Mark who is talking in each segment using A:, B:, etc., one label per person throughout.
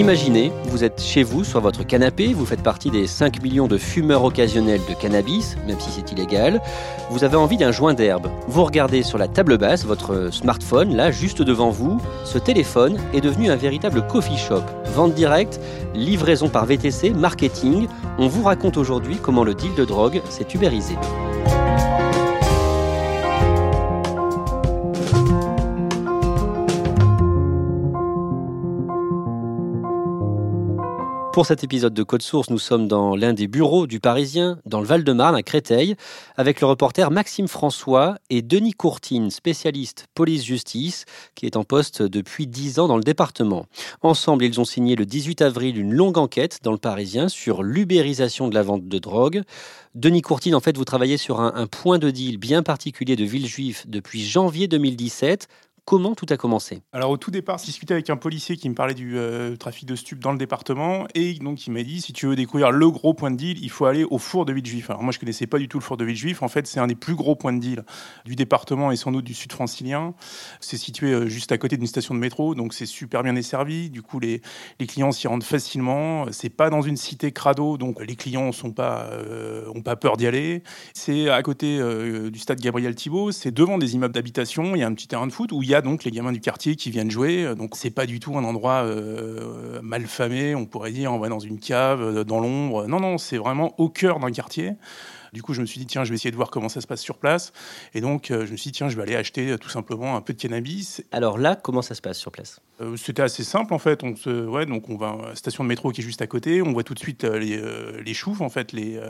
A: Imaginez, vous êtes chez vous sur votre canapé, vous faites partie des 5 millions de fumeurs occasionnels de cannabis, même si c'est illégal. Vous avez envie d'un joint d'herbe. Vous regardez sur la table basse votre smartphone, là, juste devant vous. Ce téléphone est devenu un véritable coffee shop. Vente directe, livraison par VTC, marketing. On vous raconte aujourd'hui comment le deal de drogue s'est ubérisé. Pour cet épisode de Code Source, nous sommes dans l'un des bureaux du Parisien, dans le Val-de-Marne, à Créteil, avec le reporter Maxime François et Denis Courtine, spécialiste police-justice, qui est en poste depuis 10 ans dans le département. Ensemble, ils ont signé le 18 avril une longue enquête dans le Parisien sur l'ubérisation de la vente de drogue. Denis Courtine, en fait, vous travaillez sur un, un point de deal bien particulier de Villejuif depuis janvier 2017. Comment tout a commencé?
B: Alors au tout départ, je discutais avec un policier qui me parlait du euh, trafic de stupes dans le département et donc il m'a dit si tu veux découvrir le gros point de deal, il faut aller au four de Villejuif. Alors moi je connaissais pas du tout le four de Villejuif. En fait, c'est un des plus gros points de deal du département et sans doute du sud francilien. C'est situé euh, juste à côté d'une station de métro, donc c'est super bien desservi. Du coup, les, clients s'y rendent facilement. C'est pas dans une cité crado, donc les clients sont pas euh, pas peur d'y aller. C'est à côté du stade Gabriel Thibault. C'est devant des immeubles d'habitation. Il y a un petit terrain de foot où il y a donc les gamins du quartier qui viennent jouer. Donc c'est pas du tout un endroit euh, mal famé, on pourrait dire, on va dans une cave, euh, dans l'ombre. Non, non, c'est vraiment au cœur d'un quartier. Du coup, je me suis dit, tiens, je vais essayer de voir comment ça se passe sur place. Et donc, euh, je me suis dit, tiens, je vais aller acheter euh, tout simplement un peu de cannabis.
A: Alors là, comment ça se passe sur place?
B: Euh, C'était assez simple, en fait. On se, ouais, donc on va à la station de métro qui est juste à côté. On voit tout de suite les, les choufs, en fait, les,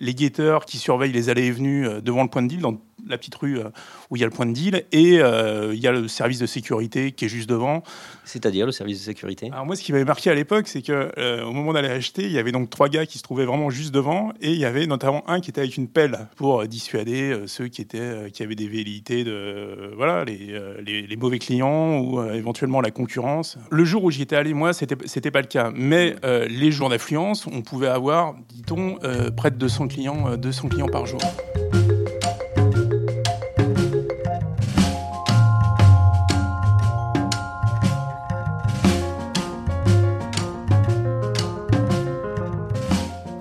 B: les guetteurs qui surveillent les allées et venues devant le point de deal, dans la petite rue euh, où il y a le point de deal. Et euh, il y a le service de sécurité qui est juste devant.
A: C'est-à-dire le service de sécurité?
B: Alors moi, ce qui m'avait marqué à l'époque, c'est que euh, au moment d'aller acheter, il y avait donc trois gars qui se trouvaient vraiment juste devant, et il y avait notamment un qui était avec une pelle pour dissuader euh, ceux qui étaient qui avaient des velléités de voilà les, les, les mauvais clients ou éventuellement la concurrence. Le jour où j'y étais allé, moi, c'était c'était pas le cas, mais les jours d'affluence, on pouvait avoir, dit-on, près de 200 clients, euh, 200 clients par jour.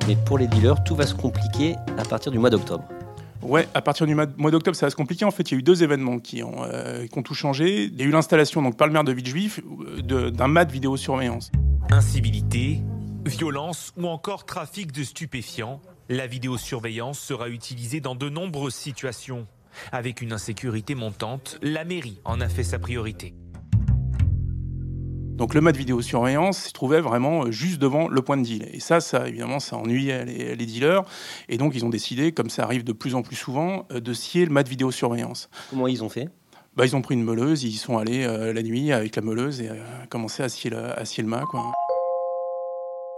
A: Mais pour les dealers, tout va se compliquer à partir du mois d'octobre.
B: Ouais, à partir du mois d'octobre, ça va se compliquer. En fait, il y a eu deux événements qui ont, euh, qui ont tout changé. Il y a eu l'installation, donc par le maire de Villejuif, euh, d'un mat de vidéosurveillance.
C: Incivilité, violence ou encore trafic de stupéfiants, la vidéosurveillance sera utilisée dans de nombreuses situations. Avec une insécurité montante, la mairie en a fait sa priorité.
B: Donc le mat de vidéosurveillance se trouvait vraiment euh, juste devant le point de deal. Et ça, ça évidemment, ça ennuyait les, les dealers. Et donc ils ont décidé, comme ça arrive de plus en plus souvent, euh, de scier le mat de vidéosurveillance.
A: Comment ils ont fait?
B: Bah, ils ont pris une meuleuse, ils y sont allés euh, la nuit avec la meuleuse et euh, commencé à scier le, à scier le mât. Quoi.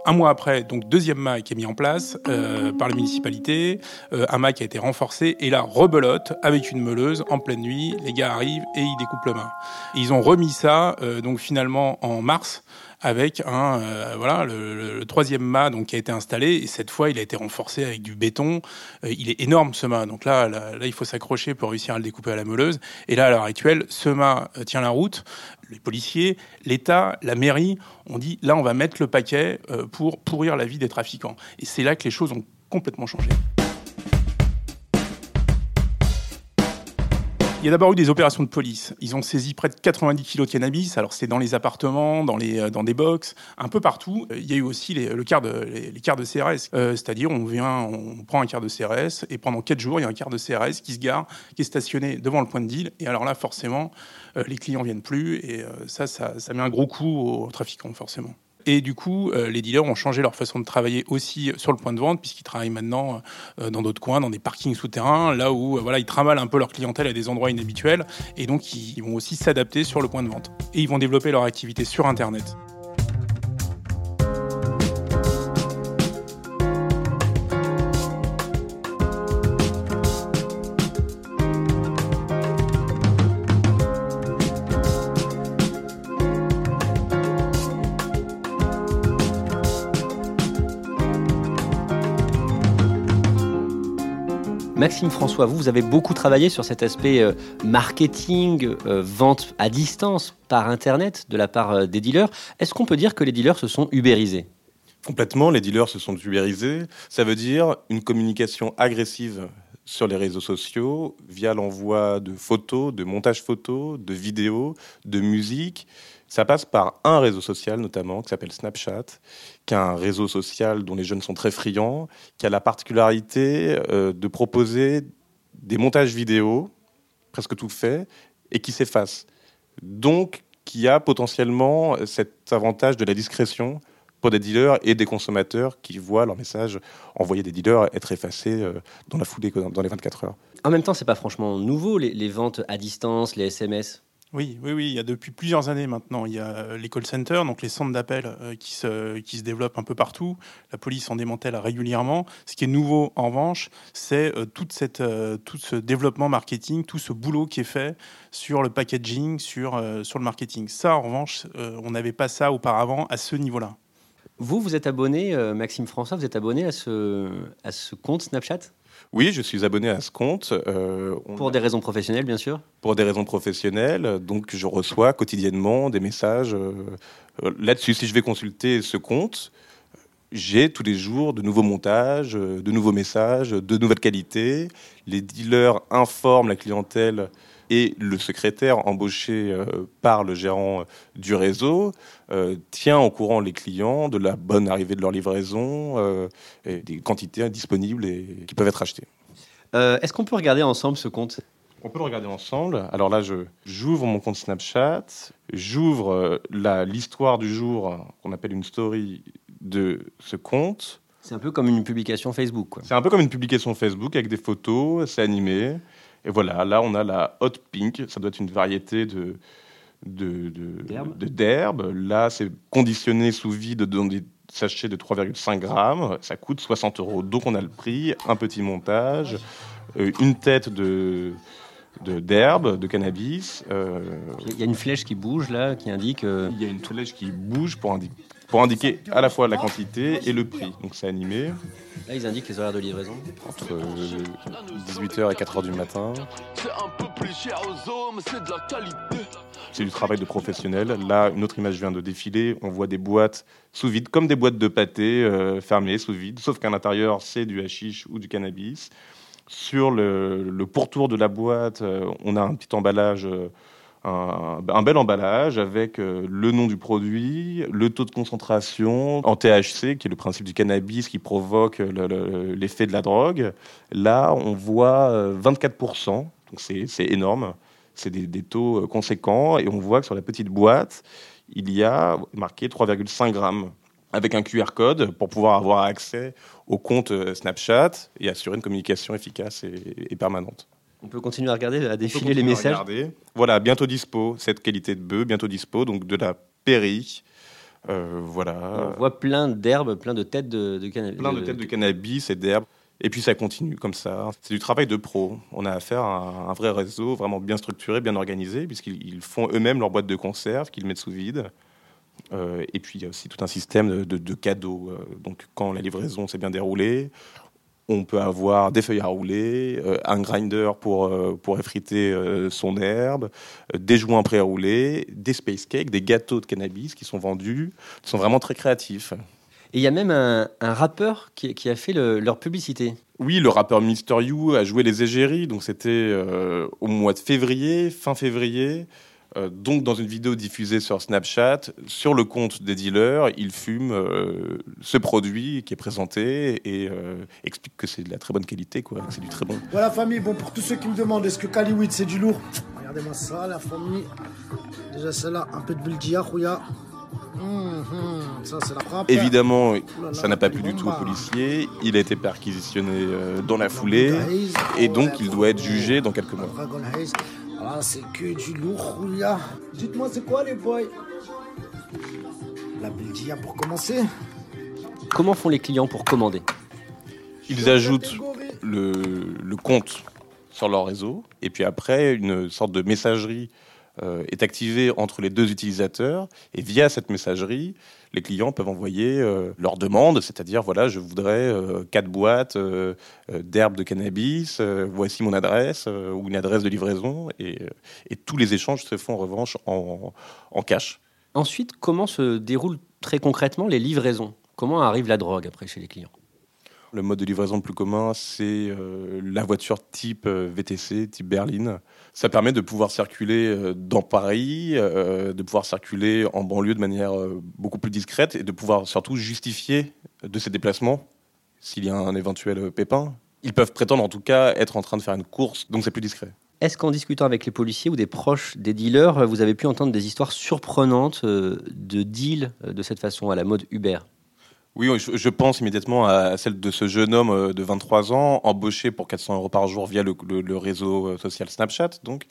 B: Un mois après, donc deuxième mât qui est mis en place euh, par la municipalité, euh, un mât qui a été renforcé et là rebelote avec une meuleuse en pleine nuit. Les gars arrivent et ils découpent le mât. Et ils ont remis ça euh, donc finalement en mars avec un euh, voilà le, troisième mât donc qui a été installé et cette fois il a été renforcé avec du béton. Euh, il est énorme ce mât donc là, là là il faut s'accrocher pour réussir à le découper à la meuleuse et là à l'heure actuelle ce mât euh, tient la route. Les policiers, l'État, la mairie ont dit là on va mettre le paquet pour pourrir la vie des trafiquants et c'est là que les choses ont complètement changé. Il y a d'abord eu des opérations de police. Ils ont saisi près de 90 kilos de cannabis. Alors c'est dans les appartements, dans les euh, dans des box, un peu partout. Il y a eu aussi les, le quart de les, quarts de CRS. Euh, C'est-à-dire on vient, on prend un quart de CRS et pendant quatre jours il y a un quart de CRS qui se gare, qui est stationné devant le point de deal. Et alors là forcément euh, les clients viennent plus et euh, ça, ça ça met un gros coup aux trafiquants forcément. Et du coup, euh, les dealers ont changé leur façon de travailler aussi sur le point de vente, puisqu'ils travaillent maintenant euh, dans d'autres coins, dans des parkings souterrains, là où euh, voilà, ils travaillent un peu leur clientèle à des endroits inhabituels, et donc ils vont aussi s'adapter sur le point de vente. Et ils vont développer leur activité sur Internet.
A: Maxime François, vous, avez beaucoup travaillé sur cet aspect euh, marketing, euh, vente à distance par Internet de la part euh, des dealers. Est-ce qu'on peut dire que les dealers se sont ubérisés?
D: Complètement, les dealers se sont ubérisés. Ça veut dire une communication agressive sur les réseaux sociaux via l'envoi de photos, de montages photos, de vidéos, de musique. Ça passe par un réseau social notamment qui s'appelle Snapchat, qui est un réseau social dont les jeunes sont très friands, qui a la particularité euh, de proposer des montages vidéo, presque tout fait, et qui s'effacent. Donc, qui a potentiellement cet avantage de la discrétion pour des dealers et des consommateurs qui voient leur message envoyé des dealers être effacé euh, dans la foulée, dans les 24 heures.
A: En même temps, c'est pas franchement nouveau, les ventes à distance, les SMS.
B: Oui, oui, oui. Il y a depuis plusieurs années maintenant, il y a euh, les call centers, donc les centres d'appel euh, qui se, qui se développent un peu partout. La police en démantèle régulièrement. Ce qui est nouveau, en revanche, c'est euh, cette, tout ce développement marketing, tout ce boulot qui est fait sur le packaging, sur, sur le marketing. Ça, en revanche, on n'avait pas ça auparavant à ce niveau-là.
A: Vous, vous êtes abonné, Maxime François, vous êtes abonné à ce, à ce compte Snapchat?
D: Oui, je suis abonné à ce compte. euh,
A: Pour
D: a-
A: des raisons professionnelles, bien sûr
D: pour des raisons professionnelles. Donc, je reçois quotidiennement des messages euh, euh, là-dessus. Si je vais consulter ce compte, j'ai tous les jours de nouveaux montages, de nouveaux messages, de nouvelles qualités. Les dealers informent la clientèle et le secrétaire embauché euh, par le gérant du réseau euh, tient au courant les clients de la bonne arrivée de leur livraison euh, et des quantités disponibles et qui peuvent être achetées.
A: Euh, Est-ce qu'on peut regarder ensemble ce compte?
D: On peut le regarder ensemble. Alors là, j'ouvre mon compte Snapchat, j'ouvre euh, l'histoire du jour qu'on appelle une story de ce compte.
A: C'est un peu comme une publication Facebook.
D: C'est un peu comme une publication Facebook avec des photos, c'est animé. Et voilà, là on a la hot pink, ça doit être une variété de de. Là, c'est conditionné sous vide dans des sachets de 3,5 grammes. Ça coûte 60 euros. Donc on a le prix, un petit montage, euh, une tête de de- d'herbe, de, cannabis. euh,
A: Il y a une flèche qui bouge là, qui indique. euh,
D: il y a une flèche qui bouge pour, indi- pour indiquer à la fois la quantité et le prix. Donc c'est animé
A: là, ils indiquent les horaires de livraison.
D: entre 18h et 4h du matin.
E: C'est un peu plus cher aux hommes, c'est de la qualité.
D: C'est du travail de professionnel. Là, une autre image vient de défiler. On voit des boîtes sous vide, comme des boîtes de pâté euh, fermées sous vide, sauf qu'à l'intérieur, c'est du hashish ou du cannabis. Sur le, le pourtour de la boîte, euh, on a un petit emballage, euh, un, bel emballage avec euh, le nom du produit, le taux de concentration en THC, qui est le principe du cannabis qui provoque le- le- l'effet de la drogue. Là, on voit euh, 24%, donc c'est énorme. C'est des, taux euh, conséquents et on voit que sur la petite boîte, il y a marqué 3,5 grammes avec un QR code pour pouvoir avoir accès au compte euh, Snapchat et assurer une communication efficace et permanente.
A: On peut continuer à regarder, à défiler les messages.
D: Voilà, bientôt dispo, cette qualité de bœuf, bientôt dispo, donc de la péri. Euh, voilà,
A: On voit plein d'herbes, plein de têtes de, de cannabis.
D: plein de têtes de cannabis et d'herbes. Et puis ça continue comme ça. C'est du travail de pro. On a affaire à un vrai réseau vraiment bien structuré, bien organisé, puisqu'ils ils font eux-mêmes leur boîte de conserve qu'ils mettent sous vide. Euh, et puis il y a aussi tout un système de, de- de cadeaux. Euh, donc quand la livraison s'est bien déroulée, on peut avoir des feuilles à rouler, euh, un grinder pour, euh, pour effriter euh, son herbe, des joints pré-roulés, des space cakes, des gâteaux de cannabis qui sont vendus, qui sont vraiment très créatifs.
A: Et il y a même un, un rappeur qui, qui a fait le- leur publicité.
D: Oui, le rappeur Mister You a joué les égéries, donc c'était au mois de février, fin février. Euh, donc dans une vidéo diffusée sur Snapchat, sur le compte des dealers, il fume euh, ce produit qui est présenté et euh, explique que c'est de la très bonne qualité, quoi, que c'est du très bon.
F: Voilà famille, bon pour tous ceux qui me demandent est-ce que Kaliwit c'est du lourd? Regardez-moi ça la famille. Déjà celle-là, un peu de Bildia, Rouya. Hum, hum, ça c'est la frappe.
D: Évidemment, ça n'a pas plu du tout au policier. Il a été perquisitionné dans la foulée et donc il doit être jugé dans quelques mois.
F: Voilà, c'est que du lourd. Dites-moi c'est quoi les boys? La Bildia pour commencer.
A: Comment font les clients pour commander?
D: Ils ajoutent le, le compte sur leur réseau et puis après une sorte de messagerie euh, est activée entre les deux utilisateurs et via cette messagerie les clients peuvent envoyer euh, leur demande c'est-à-dire voilà je voudrais euh, quatre boîtes euh, d'herbes de cannabis voici mon adresse ou une adresse de livraison et, tous les échanges se font en revanche en cash.
A: Ensuite, comment se déroulent très concrètement les livraisons? Comment arrive la drogue après chez les clients?
D: Le mode de livraison le plus commun, c'est euh, la voiture type euh, VTC, type berline. Ça permet de pouvoir circuler euh, dans Paris, de pouvoir circuler en banlieue de manière beaucoup plus discrète et de pouvoir surtout justifier de ces déplacements s'il y a un éventuel pépin. Ils peuvent prétendre en tout cas être en train de faire une course, donc c'est plus discret.
A: Est-ce qu'en discutant avec les policiers ou des proches des dealers, vous avez pu entendre des histoires surprenantes de deals de cette façon, à la mode Uber?
D: Oui, je, pense immédiatement à celle de ce jeune homme euh, de 23 ans, embauché pour 400 euros par jour via le, réseau euh, social Snapchat. Donc,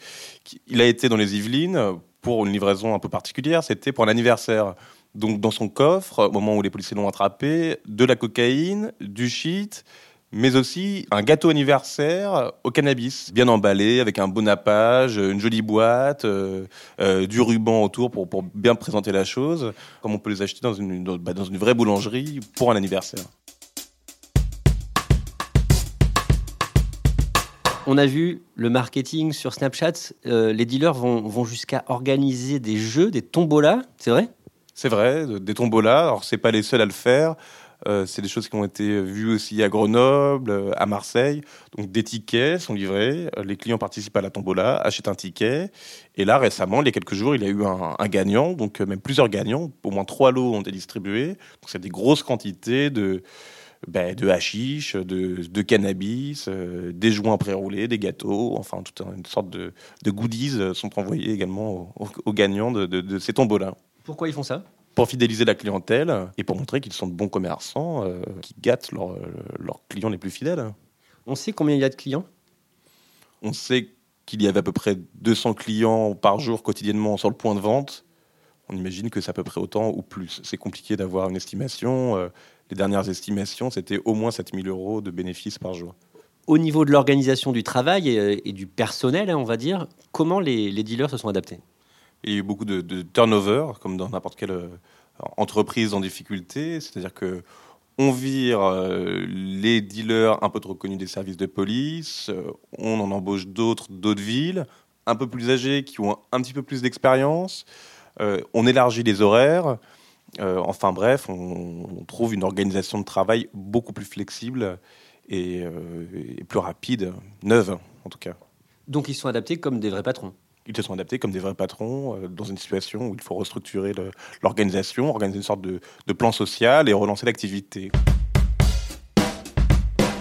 D: il a été dans les Yvelines pour une livraison un peu particulière. C'était pour un anniversaire. Donc, dans son coffre, au moment où les policiers l'ont attrapé, de la cocaïne, du shit, mais aussi un gâteau anniversaire au cannabis, bien emballé, avec un bon nappage, une jolie boîte, euh, euh, du ruban autour pour, pour bien présenter la chose, comme on peut les acheter dans une, dans, bah, dans une vraie boulangerie pour un anniversaire.
A: On a vu le marketing sur Snapchat, euh, les dealers vont, vont jusqu'à organiser des jeux, des tombolas, c'est vrai?
D: C'est vrai, de- des tombolas. Alors, c'est pas les seuls à le faire. Euh, c'est des choses qui ont été vues aussi à Grenoble, euh, à Marseille. Donc, des tickets sont livrés. Euh, Les clients participent à la tombola, achètent un ticket. Et là, récemment, il y a quelques jours, il y a eu un, gagnant, donc même plusieurs gagnants. Au moins trois lots ont été distribués. Donc, c'est des grosses quantités de, ben, de hashish, de, cannabis, des joints pré-roulés, des gâteaux. Enfin, toute une sorte de, goodies sont envoyés également aux, gagnants de ces tombolas
A: Pourquoi ils font ça?
D: Pour fidéliser la clientèle et pour montrer qu'ils sont de bons commerçants euh, qui gâtent leurs leurs clients les plus fidèles.
A: On sait combien il y a de clients?
D: On sait qu'il y avait à peu près 200 clients par jour quotidiennement sur le point de vente. On imagine que c'est à peu près autant ou plus. C'est compliqué d'avoir une estimation. Euh, Les dernières estimations, c'était au moins 7000 euros de bénéfices par jour.
A: Au niveau de l'organisation du travail et, et du personnel, hein, on va dire, comment les, les dealers se sont adaptés?
D: Il y a eu beaucoup de, turnover, comme dans n'importe quelle euh, entreprise en difficulté. C'est-à-dire que on vire euh, les dealers un peu trop connus des services de police, euh, on en embauche d'autres d'autres villes, un peu plus âgés, qui ont un petit peu plus d'expérience. On élargit les horaires. Enfin bref, on, trouve une organisation de travail beaucoup plus flexible et, et plus rapide, neuve en tout cas.
A: Donc ils sont adaptés comme des vrais patrons.
D: Ils se sont adaptés comme des vrais patrons euh, dans une situation où il faut restructurer l'organisation, organiser une sorte de, de plan social et relancer l'activité.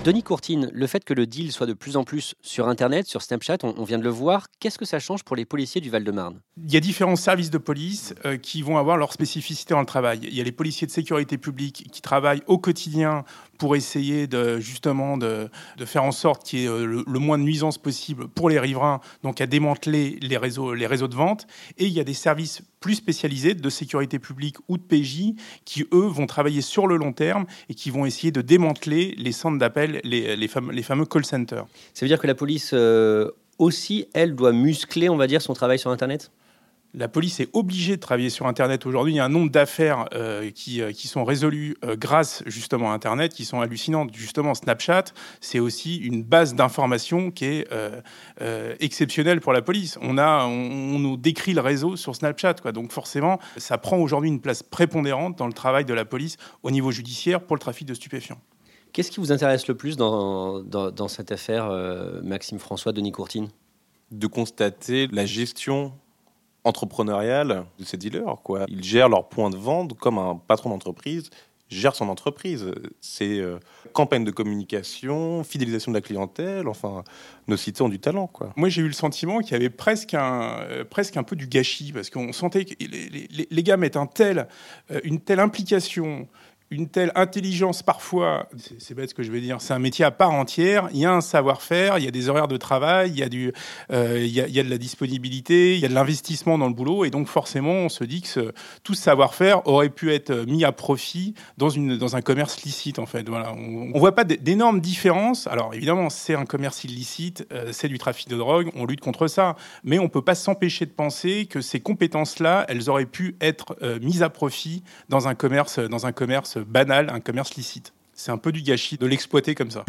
A: Denis Courtine, le fait que le deal soit de plus en plus sur Internet, sur Snapchat, on, on vient de le voir, qu'est-ce que ça change pour les policiers du Val-de-Marne?
B: Il y a différents services de police euh, qui vont avoir leur spécificité dans le travail. Il y a les policiers de sécurité publique qui travaillent au quotidien pour essayer de justement de, faire en sorte qu'il y ait euh, le, moins de nuisances possible pour les riverains, donc à démanteler les réseaux, les réseaux de vente. Et il y a des services plus spécialisés de sécurité publique ou de PJ qui, eux, vont travailler sur le long terme et qui vont essayer de démanteler les centres d'appel, les, les, fameux, les fameux call centers.
A: Ça veut dire que la police euh, aussi, elle, doit muscler, on va dire, son travail sur Internet?
B: La police est obligée de travailler sur Internet aujourd'hui. Il y a un nombre d'affaires euh, qui, euh, qui sont résolues euh, grâce justement à Internet, qui sont hallucinantes. Justement, Snapchat, c'est aussi une base d'information qui est exceptionnelle pour la police. On, a, on, nous décrit le réseau sur Snapchat, quoi. donc forcément, ça prend aujourd'hui une place prépondérante dans le travail de la police au niveau judiciaire pour le trafic de stupéfiants.
A: Qu'est-ce qui vous intéresse le plus dans, dans, dans cette affaire, Maxime François, Denis Courtine?
D: De constater la gestion entrepreneuriale de ces dealers. Quoi. Ils gèrent leur point de vente comme un patron d'entreprise gère son entreprise. C'est euh, campagne de communication, fidélisation de la clientèle, enfin, nos sites ont du talent. Quoi.
B: Moi, j'ai eu le sentiment qu'il y avait presque un, euh, presque un peu du gâchis, parce qu'on sentait que les, les, les, gars mettent un tel, euh, une telle implication, une telle intelligence parfois, c'est bête ce que je vais dire, c'est un métier à part entière, il y a un savoir-faire, il y a des horaires de travail, il y a, du, euh, il, y a, de la disponibilité, il y a de l'investissement dans le boulot, et donc forcément on se dit que tout ce savoir-faire aurait pu être mis à profit dans, une, dans un commerce licite en fait. Voilà. On ne voit pas d'énormes différences, alors évidemment c'est un commerce illicite, euh, c'est du trafic de drogue, on lutte contre ça, mais on ne peut pas s'empêcher de penser que ces compétences-là, elles auraient pu être euh, mises à profit dans un commerce, dans un commerce banal, un commerce licite. C'est un peu du gâchis de l'exploiter comme ça.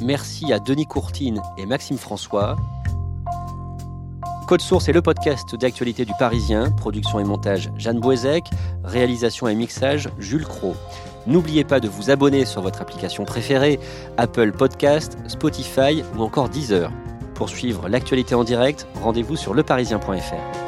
A: Merci à Denis Courtine et Maxime François. Code Source est le podcast d'actualité du Parisien, production et montage Jeanne Boisec, réalisation et mixage Jules Cro. N'oubliez pas de vous abonner sur votre application préférée, Apple Podcast, Spotify ou encore Deezer. Pour suivre l'actualité en direct, rendez-vous sur leparisien.fr.